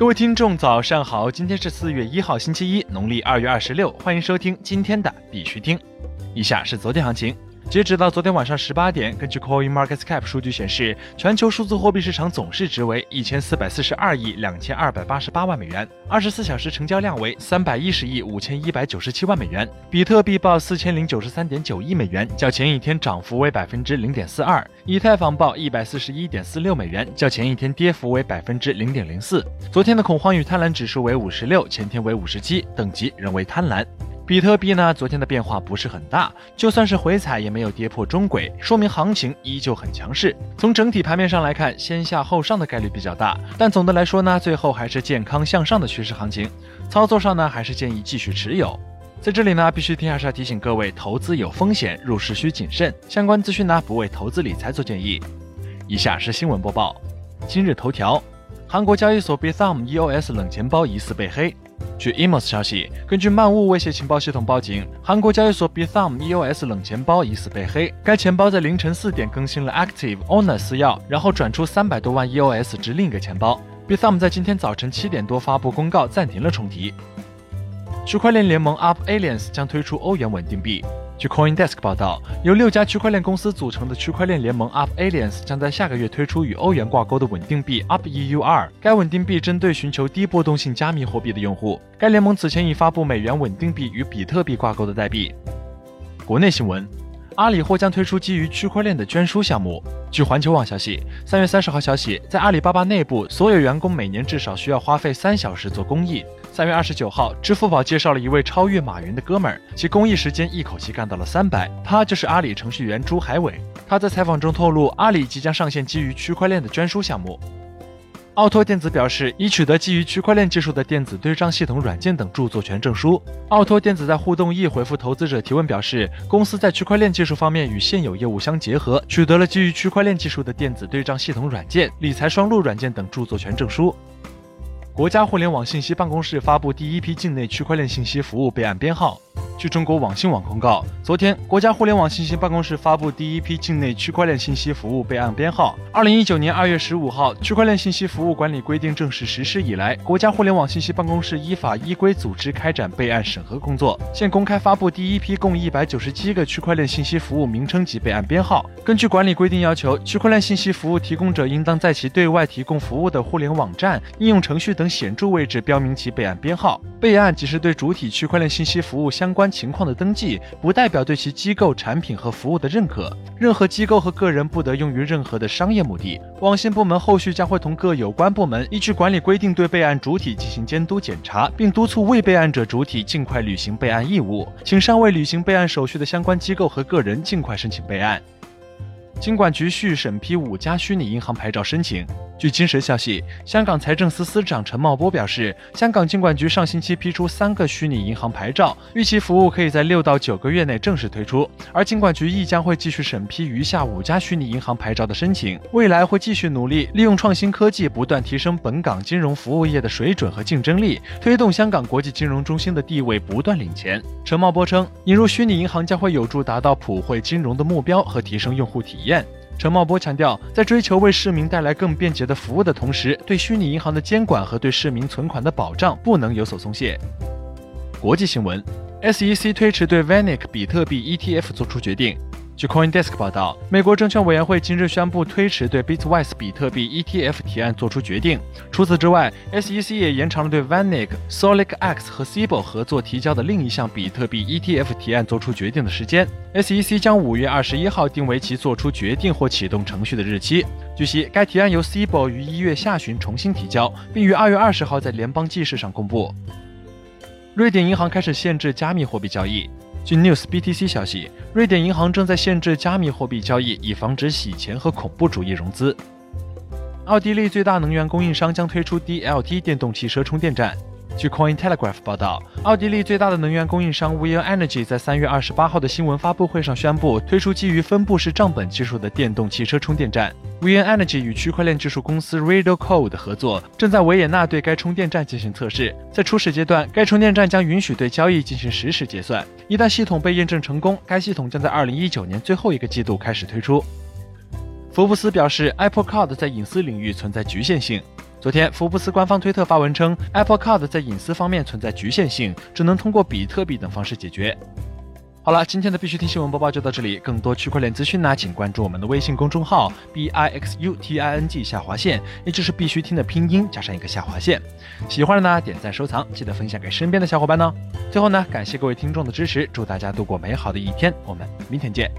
各位听众，早上好！今天是四月一号，星期一，农历二月二十六。欢迎收听今天的必须听。以下是昨天行情。截止到昨天晚上十八点，根据 Coin Market Cap 数据显示，全球数字货币市场总市值为一千四百四十二亿两千二百八十八万美元，二十四小时成交量为三百一十亿五千一百九十七万美元。比特币报四千零九十三点九亿美元，较前一天涨幅为百分之零点四二；以太坊报一百四十一点四六美元，较前一天跌幅为百分之零点零四。昨天的恐慌与贪婪指数为五十六，前天为五十七，等级仍为贪婪。比特币呢，昨天的变化不是很大，就算是回踩也没有跌破中轨，说明行情依旧很强势。从整体盘面上来看，先下后上的概率比较大，但总的来说呢，最后还是健康向上的趋势行情。操作上呢，还是建议继续持有。在这里呢，必须听还是要提醒各位，投资有风险，入市需谨慎。相关资讯呢，不为投资理财做建议。以下是新闻播报：今日头条，韩国交易所 Bithumb EOS 冷钱包疑似被黑。据 Emos 消息，根据漫雾威胁情报系统报警，韩国交易所 Bithumb EOS 冷钱包疑似被黑。该钱包在凌晨四点更新了 Active Owner 私钥，然后转出三百多万 EOS 至另一个钱包。Bithumb 在今天早晨七点多发布公告，暂停了重提。区块链联盟 Up Aliens 将推出欧元稳定币。据 CoinDesk 报道，由六家区块链公司组成的区块链联盟 Up Aliens 将在下个月推出与欧元挂钩的稳定币 Up EUR。该稳定币针对寻求低波动性加密货币的用户。该联盟此前已发布美元稳定币与比特币挂钩的代币。国内新闻。阿里或将推出基于区块链的捐书项目。据环球网消息，三月三十号消息，在阿里巴巴内部，所有员工每年至少需要花费三小时做公益。三月二十九号，支付宝介绍了一位超越马云的哥们儿，其公益时间一口气干到了三百，他就是阿里程序员朱海伟。他在采访中透露，阿里即将上线基于区块链的捐书项目。奥托电子表示，已取得基于区块链技术的电子对账系统软件等著作权证书。奥托电子在互动易回复投资者提问表示，公司在区块链技术方面与现有业务相结合，取得了基于区块链技术的电子对账系统软件、理财双录软件等著作权证书。国家互联网信息办公室发布第一批境内区块链信息服务备案编号。据中国网信网公告，昨天，国家互联网信息办公室发布第一批境内区块链信息服务备案编号。二零一九年二月十五号，区块链信息服务管理规定正式实施以来，国家互联网信息办公室依法依规组织开展备案审核工作，现公开发布第一批共一百九十七个区块链信息服务名称及备案编号。根据管理规定要求，区块链信息服务提供者应当在其对外提供服务的互联网站、应用程序等显著位置标明其备案编号。备案即是对主体区块链信息服务相关情况的登记，不代表对其机构产品和服务的认可。任何机构和个人不得用于任何的商业目的。网信部门后续将会同各有关部门依据管理规定对备案主体进行监督检查，并督促未备案者主体尽快履行备案义务，请尚未履行备案手续的相关机构和个人尽快申请备案。金管局续审批五家虚拟银行牌照申请。据今时消息，香港财政司司长陈茂波表示，香港金管局上星期批出三个虚拟银行牌照，预期服务可以在六到九个月内正式推出。而金管局亦将会继续审批余下五家虚拟银行牌照的申请，未来会继续努力，利用创新科技不断提升本港金融服务业的水准和竞争力，推动香港国际金融中心的地位不断领前。陈茂波称，引入虚拟银行将会有助达到普惠金融的目标和提升用户体验。陈茂波强调，在追求为市民带来更便捷的服务的同时，对虚拟银行的监管和对市民存款的保障不能有所松懈。国际新闻：SEC 推迟对 VanEck 比特币 ETF 作出决定。据 CoinDesk 报道，美国证券委员会今日宣布推迟对 Bitwise 比特币 ETF 提案作出决定。除此之外，SEC 也延长了对 Vanek、SolidX 和 c i b o 合作提交的另一项比特币 ETF 提案作出决定的时间。SEC 将五月二十一号定为其作出决定或启动程序的日期。据悉，该提案由 c i b o 于一月下旬重新提交，并于二月二十号在联邦记事上公布。瑞典银行开始限制加密货币交易。据 News BTC 消息，瑞典银行正在限制加密货币交易，以防止洗钱和恐怖主义融资。奥地利最大能源供应商将推出 DLT 电动汽车充电站。据 Coin Telegraph 报道，奥地利最大的能源供应商 w e l Energy 在三月二十八号的新闻发布会上宣布，推出基于分布式账本技术的电动汽车充电站。w e l Energy 与区块链技术公司 Radio Code 合作，正在维也纳对该充电站进行测试。在初始阶段，该充电站将允许对交易进行实时结算。一旦系统被验证成功，该系统将在二零一九年最后一个季度开始推出。福布斯表示，Apple Card 在隐私领域存在局限性。昨天，福布斯官方推特发文称，Apple Card 在隐私方面存在局限性，只能通过比特币等方式解决。好了，今天的必须听新闻播报就到这里。更多区块链资讯呢，请关注我们的微信公众号 b i x u t i n g 下划线，也就是必须听的拼音加上一个下划线。喜欢的呢，点赞收藏，记得分享给身边的小伙伴呢。最后呢，感谢各位听众的支持，祝大家度过美好的一天，我们明天见。